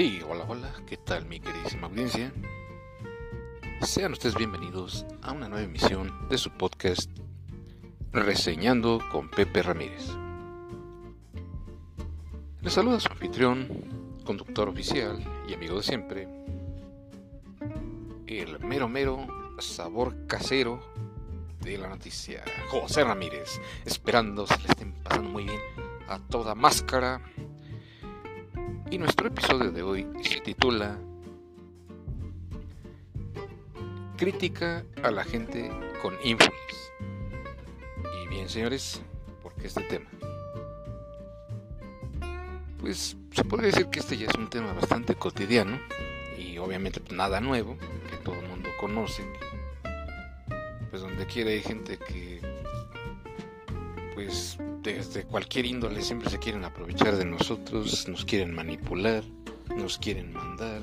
Sí, hola, hola, ¿qué tal mi queridísima audiencia? Sean ustedes bienvenidos a una nueva emisión de su podcast Reseñando con Pepe Ramírez. Les saluda su anfitrión, conductor oficial y amigo de siempre, el mero mero sabor casero de la noticia, José Ramírez, esperando se le estén pasando muy bien a toda máscara y nuestro episodio de hoy se titula Crítica a la gente con ínfulas. Y bien, señores, ¿por qué este tema? Pues se podría decir que este ya es un tema bastante cotidiano y obviamente nada nuevo, que todo el mundo conoce. Pues donde quiera hay gente que pues desde cualquier índole siempre se quieren aprovechar de nosotros, nos quieren manipular, nos quieren mandar,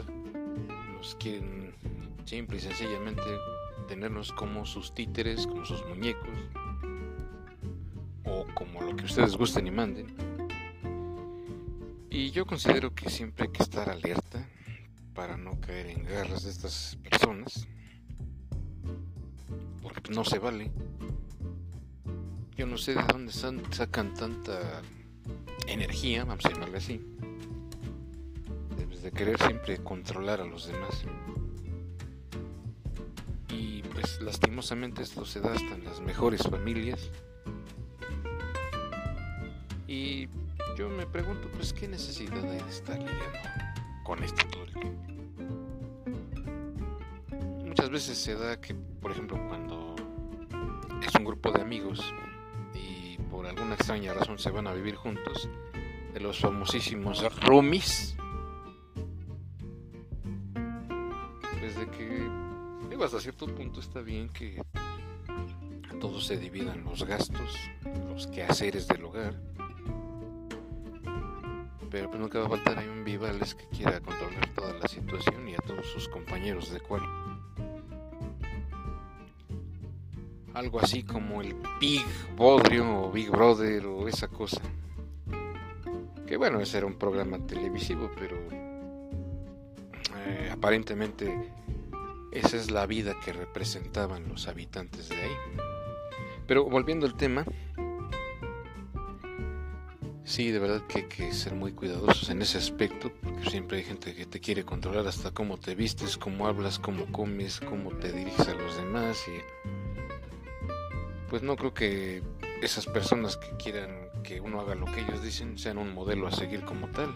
nos quieren simple y sencillamente tenernos como sus títeres, como sus muñecos, o como lo que ustedes gusten y manden. Y yo considero que siempre hay que estar alerta para no caer en garras de estas personas, porque no se vale. Yo no sé de dónde sacan tanta energía, vamos a llamarle así, de querer siempre controlar a los demás. Y pues lastimosamente esto se da hasta en las mejores familias. Y yo me pregunto, pues, ¿qué necesidad hay de estar lidiando con el tiempo? Muchas veces se da que, por ejemplo, cuando es un grupo de amigos alguna extraña razón se van a vivir juntos, de los famosísimos roomies. Desde que, digo, hasta cierto punto está bien que todos se dividan los gastos, los quehaceres del hogar. Pero pues nunca va a faltar ahí un Vivales que quiera controlar toda la situación y a todos sus compañeros de cual algo así como el Big Bodrio o Big Brother o esa cosa. Que bueno, ese era un programa televisivo, pero eh, aparentemente esa es la vida que representaban los habitantes de ahí. Pero volviendo al tema, sí, de verdad que hay que ser muy cuidadosos en ese aspecto, porque siempre hay gente que te quiere controlar hasta cómo te vistes, cómo hablas, cómo comes, cómo te diriges a los demás y pues no creo que esas personas que quieran que uno haga lo que ellos dicen sean un modelo a seguir como tal.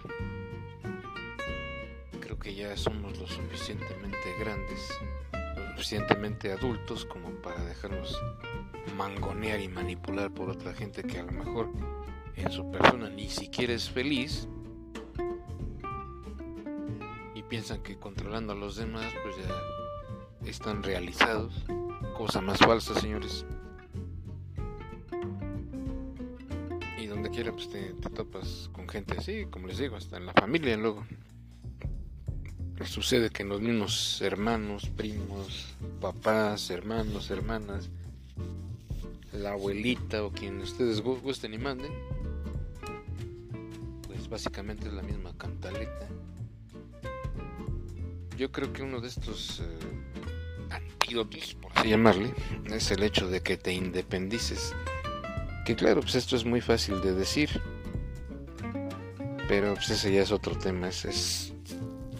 Creo que ya somos lo suficientemente grandes, lo suficientemente adultos como para dejarnos mangonear y manipular por otra gente que a lo mejor en su persona ni siquiera es feliz y piensan que controlando a los demás pues ya están realizados. Cosa más falsa, señores. Quiera pues te, topas con gente así, como les digo, hasta en la familia luego. Sucede que en los mismos hermanos, primos, papás, hermanos, hermanas, la abuelita o quien ustedes gusten y manden, pues básicamente es la misma cantaleta. Yo creo que uno de estos eh, por así llamarle, es el hecho de que te independices que claro, pues esto es muy fácil de decir. Pero pues ese ya es otro tema, es, es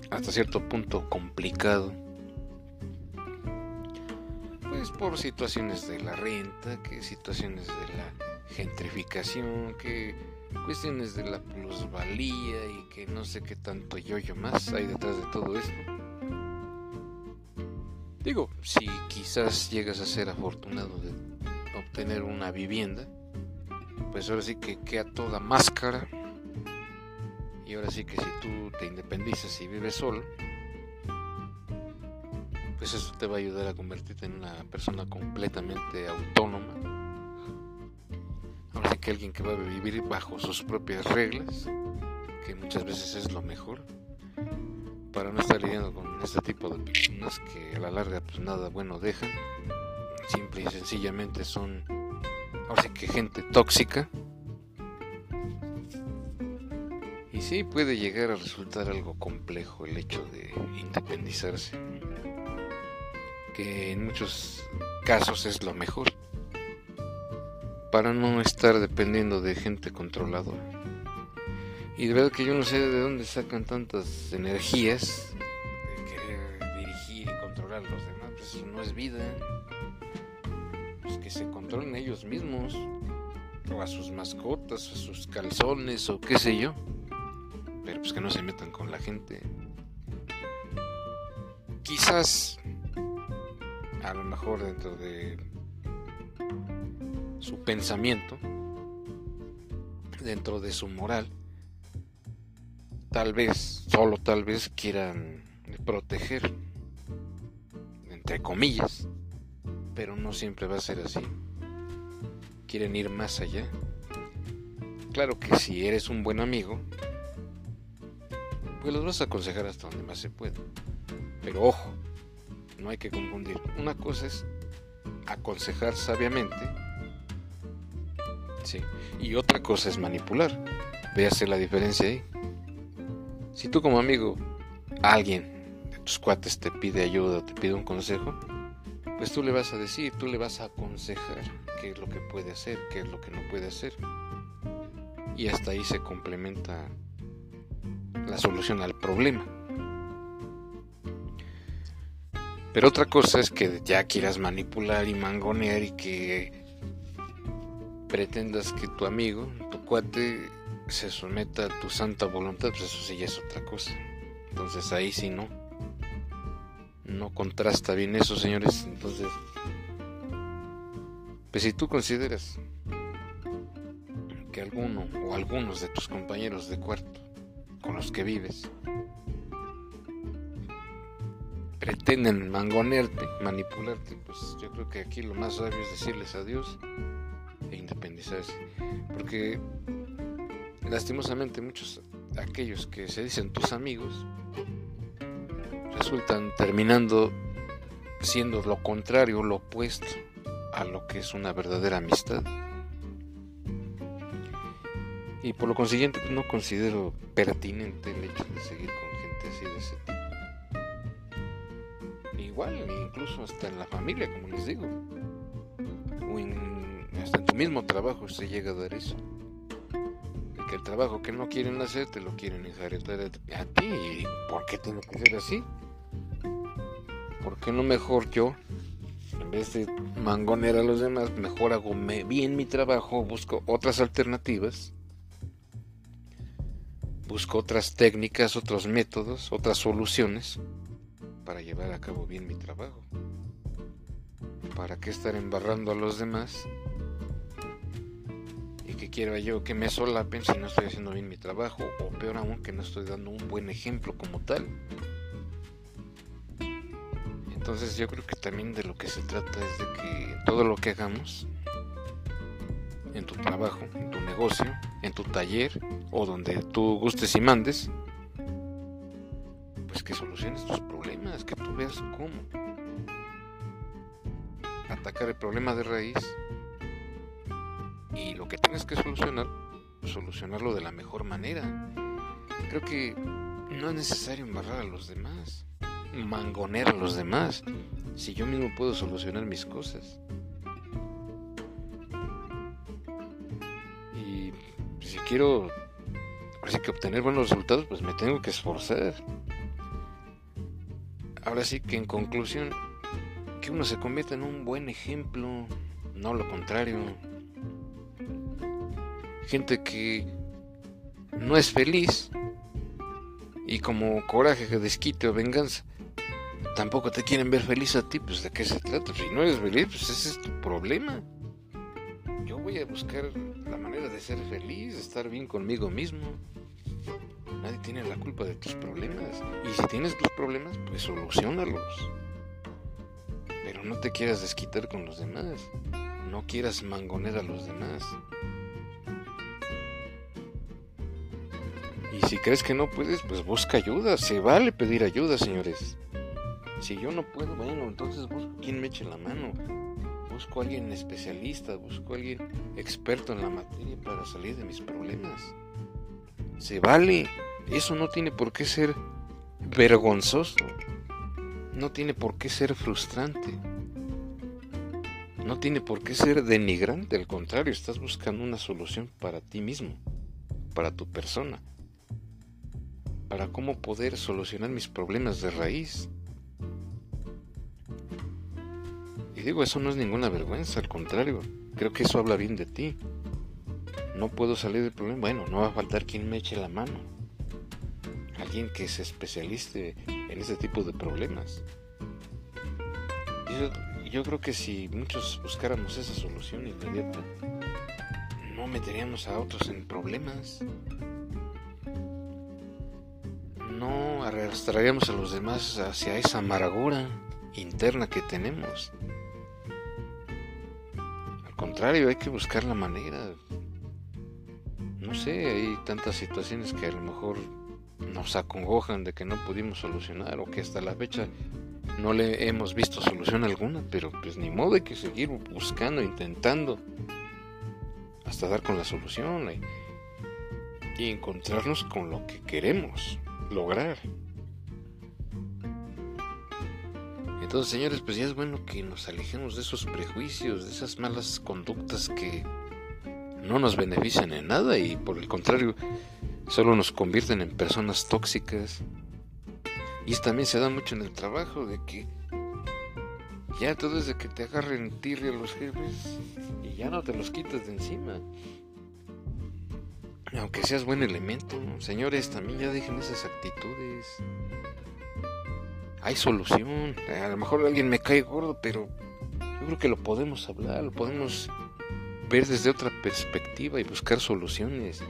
hasta cierto punto complicado. Pues por situaciones de la renta, que situaciones de la gentrificación, que cuestiones de la plusvalía y que no sé qué tanto yo-yo más hay detrás de todo esto. Digo, si quizás llegas a ser afortunado de obtener una vivienda, pues ahora sí que queda toda máscara. Y ahora sí que si tú te independizas y vives solo, pues eso te va a ayudar a convertirte en una persona completamente autónoma. Ahora sí que alguien que va a vivir bajo sus propias reglas, que muchas veces es lo mejor, para no estar lidiando con este tipo de personas que a la larga pues nada bueno dejan, simple y sencillamente son ahora sí que gente tóxica. Y sí, puede llegar a resultar algo complejo el hecho de independizarse, que en muchos casos es lo mejor, para no estar dependiendo de gente controladora. Y de verdad que yo no sé de dónde sacan tantas energías de querer dirigir y controlar a los demás, pues eso no es vida. Pues que se controlen ellos mismos, o a sus mascotas, a sus calzones, o qué sé yo. Pero pues que no se metan con la gente. Quizás, a lo mejor dentro de su pensamiento, dentro de su moral, tal vez, solo tal vez quieran proteger, entre comillas, pero no siempre va a ser así. Quieren ir más allá. Claro que si eres un buen amigo, pues los vas a aconsejar hasta donde más se pueda. Pero ojo, no hay que confundir. Una cosa es aconsejar sabiamente y otra cosa es manipular. Véase la diferencia ahí. Si tú como amigo, alguien de tus cuates te pide ayuda o te pide un consejo, pues tú le vas a decir, tú le vas a aconsejar qué es lo que puede hacer, qué es lo que no puede hacer. Y hasta ahí se complementa la solución al problema. Pero otra cosa es que ya quieras manipular y mangonear y que pretendas que tu amigo, tu cuate, se someta a tu santa voluntad, pues eso sí ya es otra cosa. Entonces ahí sí no. No contrasta bien eso, señores. Entonces, pues si tú consideras que alguno o algunos de tus compañeros de cuarto con los que vives pretenden mangonearte, manipularte, pues yo creo que aquí lo más sabio es decirles adiós e independizarse. Porque lastimosamente muchos aquellos que se dicen tus amigos resultan terminando siendo lo contrario, lo opuesto a lo que es una verdadera amistad. Y por lo consiguiente pues, no considero pertinente el hecho de seguir con gente así de ese tipo. Igual, incluso hasta en la familia, como les digo. O en hasta en tu mismo trabajo se llega a dar eso. que el trabajo que no quieren hacer te lo quieren enjaretar a ti. ¿Por qué tiene que ser así? ¿Por qué no mejor yo, en vez de mangonear a los demás, mejor hago bien mi trabajo, busco otras alternativas? Busco otras técnicas, otros métodos, otras soluciones para llevar a cabo bien mi trabajo. ¿Para qué estar embarrando a los demás que quiero yo que me solapen si no estoy haciendo bien mi trabajo o peor aún que no estoy dando un buen ejemplo como tal. Entonces yo creo que también de lo que se trata es de que todo lo que hagamos en tu trabajo, en tu negocio, en tu taller o donde tú gustes y mandes, pues que soluciones tus problemas, que tú veas cómo atacar el problema de raíz y lo que tienes que solucionar, solucionarlo de la mejor manera. Creo que no es necesario embarrar a los demás, mangonear a los demás, si yo mismo puedo solucionar mis cosas. Y si quiero así que obtener buenos resultados, pues me tengo que esforzar. Ahora sí que en conclusión, que uno se convierta en un buen ejemplo, no lo contrario gente que no es feliz y como coraje, desquite o venganza, tampoco te quieren ver feliz a ti, pues de qué se trata. Si no eres feliz, pues ese es tu problema. Yo voy a buscar la manera de ser feliz, de estar bien conmigo mismo. Nadie tiene la culpa de tus problemas. Y si tienes tus problemas, pues solucionalos. Pero no te quieras desquitar con los demás. No quieras mangoner a los demás. Y si crees que no puedes, pues busca ayuda. Se vale pedir ayuda, señores. Si yo no puedo, bueno, entonces busco quien me eche la mano. Busco a alguien especialista, busco a alguien experto en la materia para salir de mis problemas. Se vale. Eso no tiene por qué ser vergonzoso. No tiene por qué ser frustrante. No tiene por qué ser denigrante. Al contrario, estás buscando una solución para ti mismo, para tu persona, para cómo poder solucionar mis problemas de raíz. Y digo, eso no es ninguna vergüenza, al contrario, creo que eso habla bien de ti. No puedo salir del problema. Bueno, no va a faltar quien me eche la mano. Alguien que se especialice en ese tipo de problemas. Yo, yo creo que si muchos buscáramos esa solución inmediata, no meteríamos a otros en problemas. No arrastraríamos a los demás hacia esa amargura interna que tenemos contrario, hay que buscar la manera. No sé, hay tantas situaciones que a lo mejor nos acongojan de que no pudimos solucionar o que hasta la fecha no le hemos visto solución alguna, pero pues ni modo hay que seguir buscando, intentando hasta dar con la solución y encontrarnos con lo que queremos lograr. Entonces, señores, pues ya es bueno que nos alejemos de esos prejuicios, de esas malas conductas que no nos benefician en nada y por el contrario, solo nos convierten en personas tóxicas. Y también se da mucho en el trabajo de que ya todo es de que te agarren tirria los jefes y ya no te los quitas de encima. Aunque seas buen elemento, señores, también ya dejen esas actitudes hay solución. A lo mejor alguien me cae gordo, pero yo creo que lo podemos hablar, lo podemos ver desde otra perspectiva y buscar soluciones.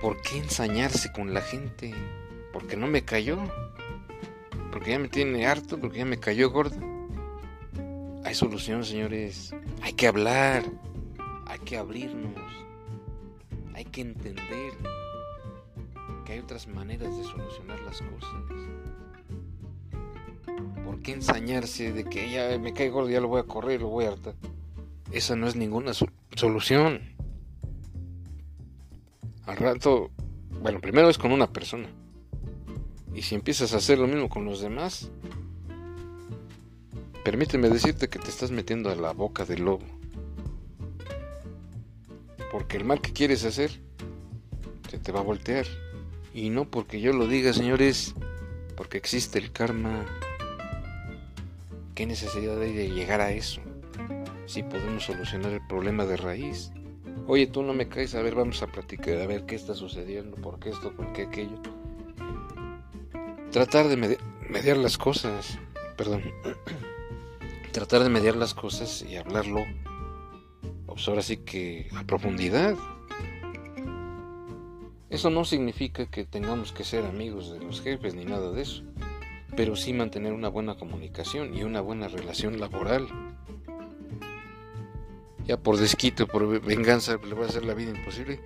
¿Por qué ensañarse con la gente? Porque no me cayó. Porque ya me tiene harto, porque ya me cayó gordo. Hay solución, señores. Hay que hablar. Hay que abrirnos. Hay que entender que hay otras maneras de solucionar las cosas. ¿Por qué ensañarse de que ya me cae gordo, ya lo voy a correr, lo voy a hartar? Esa no es ninguna solución. Al rato, bueno, primero es con una persona. Y si empiezas a hacer lo mismo con los demás, permíteme decirte que te estás metiendo a la boca del lobo. Porque el mal que quieres hacer se te va a voltear. Y no porque yo lo diga, señores, porque existe el karma. ¿Qué necesidad hay de llegar a eso? Si podemos solucionar el problema de raíz. Oye, tú no me caes, a ver, vamos a platicar, a ver qué está sucediendo, por qué esto, por qué aquello. Tratar de mediar las cosas, perdón. Tratar de mediar las cosas y hablarlo, pues ahora sí que a profundidad. Eso no significa que tengamos que ser amigos de los jefes ni nada de eso pero sí mantener una buena comunicación y una buena relación laboral. Ya por desquito, por venganza, le va a hacer la vida imposible.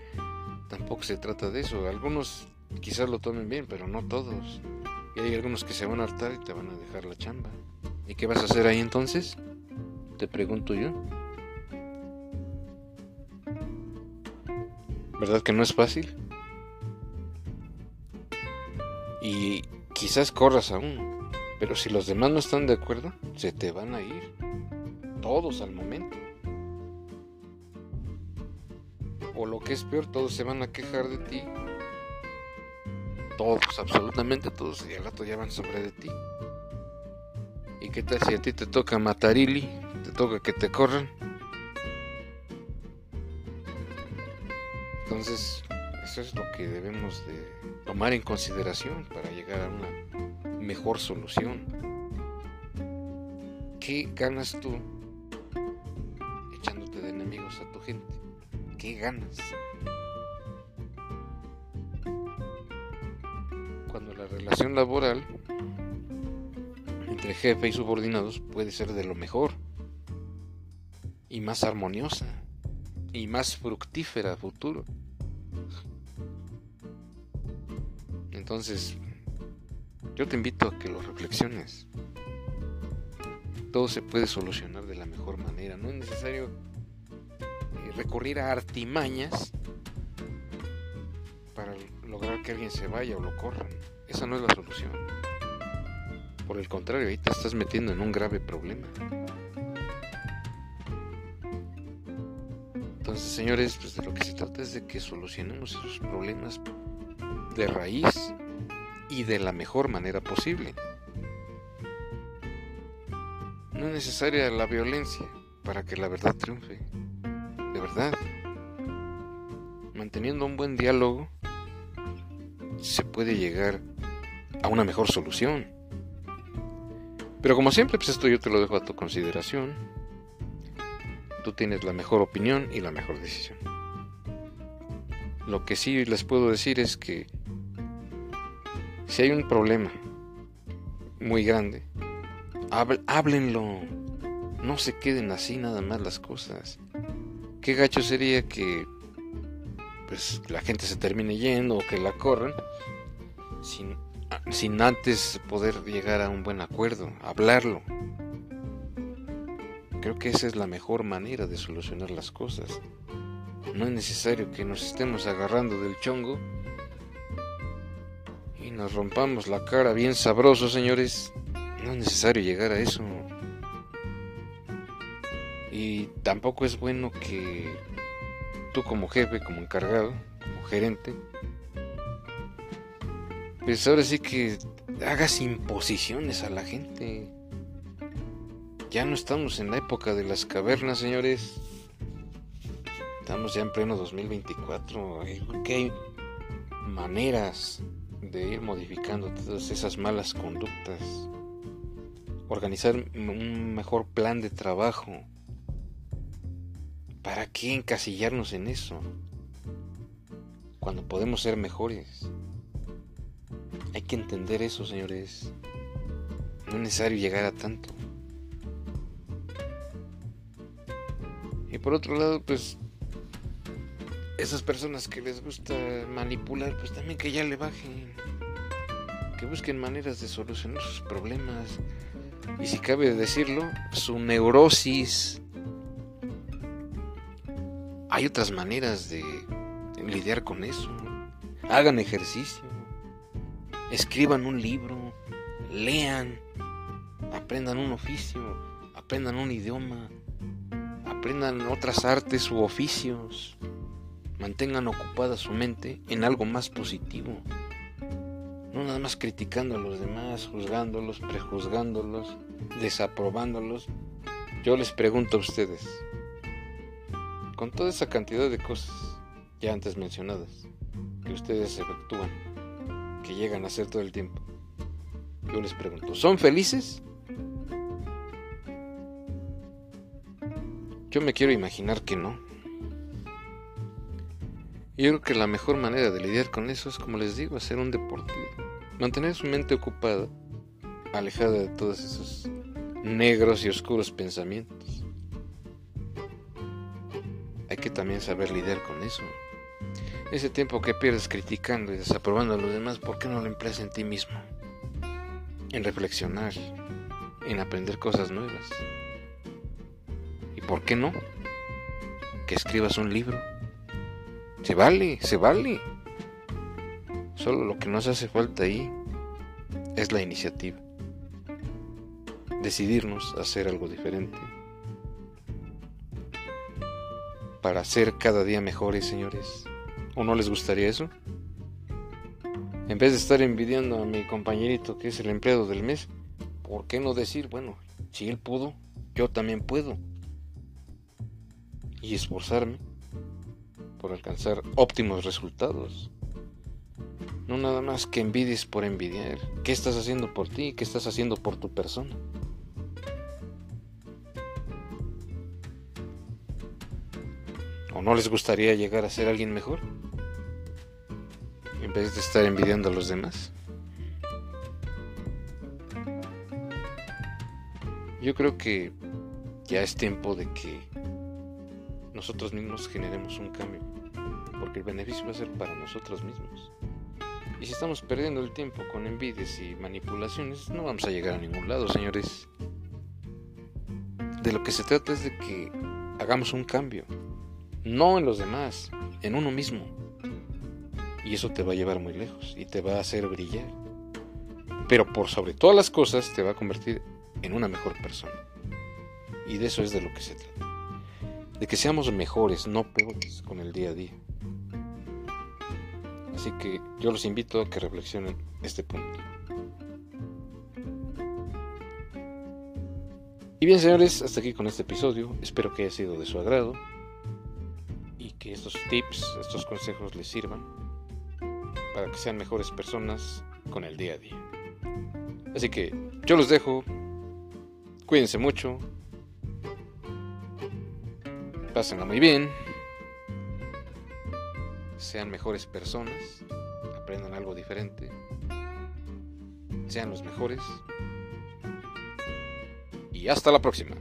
Tampoco se trata de eso. Algunos quizás lo tomen bien, pero no todos. Y hay algunos que se van a hartar y te van a dejar la chamba. ¿Y qué vas a hacer ahí entonces? Te pregunto yo. ¿Verdad que no es fácil? Y quizás corras aún, pero si los demás no están de acuerdo, se te van a ir. Todos al momento. O lo que es peor, todos se van a quejar de ti. Todos, absolutamente todos, y al rato ya van sobre de ti. ¿Y qué tal si a ti te toca matarili? Te toca que te corran. Entonces, eso es lo que debemos de tomar en consideración para llegar a una mejor solución. ¿Qué ganas tú echándote de enemigos a tu gente? ¿Qué ganas? Cuando la relación laboral entre jefe y subordinados puede ser de lo mejor y más armoniosa y más fructífera a futuro. Entonces, yo te invito a que lo reflexiones. Todo se puede solucionar de la mejor manera. No es necesario eh, recurrir a artimañas para lograr que alguien se vaya o lo corran. Esa no es la solución. Por el contrario, ahí te estás metiendo en un grave problema. Entonces, señores, pues de lo que se trata es de que solucionemos esos problemas de raíz y de la mejor manera posible. No es necesaria la violencia para que la verdad triunfe. De verdad. Manteniendo un buen diálogo se puede llegar a una mejor solución. Pero como siempre, pues esto yo te lo dejo a tu consideración. Tú tienes la mejor opinión y la mejor decisión. Lo que sí les puedo decir es que si hay un problema muy grande, háblenlo. No se queden así nada más las cosas. Qué gacho sería que pues la gente se termine yendo o que la corran sin, sin antes poder llegar a un buen acuerdo, hablarlo. Creo que esa es la mejor manera de solucionar las cosas. No es necesario que nos estemos agarrando del chongo nos rompamos la cara bien sabroso, señores. No es necesario llegar a eso. Y tampoco es bueno que tú como jefe, como encargado, como gerente, pues ahora sí que hagas imposiciones a la gente. Ya no estamos en la época de las cavernas, señores. Estamos ya en pleno 2024. que hay maneras de ir modificando todas esas malas conductas. Organizar un mejor plan de trabajo. ¿Para qué encasillarnos en eso? Cuando podemos ser mejores. Hay que entender eso, señores. No es necesario llegar a tanto. Y por otro lado, pues esas personas que les gusta manipular, pues también que ya le bajen. Que busquen maneras de solucionar sus problemas. Y si cabe decirlo, su neurosis. Hay otras maneras de lidiar con eso. Hagan ejercicio. Escriban un libro. Lean. Aprendan un oficio. Aprendan un idioma. Aprendan otras artes u oficios. Mantengan ocupada su mente en algo más positivo. No nada más criticando a los demás, juzgándolos, prejuzgándolos, desaprobándolos. Yo les pregunto a ustedes, con toda esa cantidad de cosas ya antes mencionadas, que ustedes efectúan, que llegan a hacer todo el tiempo, yo les pregunto, ¿son felices? Yo me quiero imaginar que no. Yo creo que la mejor manera de lidiar con eso es, como les digo, hacer un deporte. Mantener su mente ocupada, alejada de todos esos negros y oscuros pensamientos. Hay que también saber lidiar con eso. Ese tiempo que pierdes criticando y desaprobando a los demás, ¿por qué no lo empleas en ti mismo? En reflexionar, en aprender cosas nuevas. ¿Por qué no? Que escribas un libro. Se vale, se vale. Solo lo que nos hace falta ahí es la iniciativa. Decidirnos a hacer algo diferente. Para ser cada día mejores, señores. ¿O no les gustaría eso? En vez de estar envidiando a mi compañerito que es el empleado del mes, ¿por qué no decir, bueno, si él pudo, yo también puedo? y esforzarme por alcanzar óptimos resultados. No nada más que envidies por envidiar. ¿Qué estás haciendo por ti? ¿Qué estás haciendo por tu persona? ¿O no les gustaría llegar a ser alguien mejor? En vez de estar envidiando a los demás. Yo creo que ya es tiempo de que nosotros mismos generemos un cambio, porque el beneficio va a ser para nosotros mismos. Y si estamos perdiendo el tiempo con envidias y manipulaciones, no vamos a llegar a ningún lado, señores. De lo que se trata es de que hagamos un cambio, no en los demás, en uno mismo. Y eso te va a llevar muy lejos y te va a hacer brillar. Pero por sobre todas las cosas te va a convertir en una mejor persona. Y de eso es de lo que se trata. De que seamos mejores, no peores con el día a día. Así que yo los invito a que reflexionen este punto. Y bien señores, hasta aquí con este episodio. Espero que haya sido de su agrado y que estos tips, estos consejos les sirvan para que sean mejores personas con el día a día. Así que yo los dejo. Cuídense mucho. Pásenla muy bien. Sean mejores personas. Aprendan algo diferente. Sean los mejores y hasta la próxima.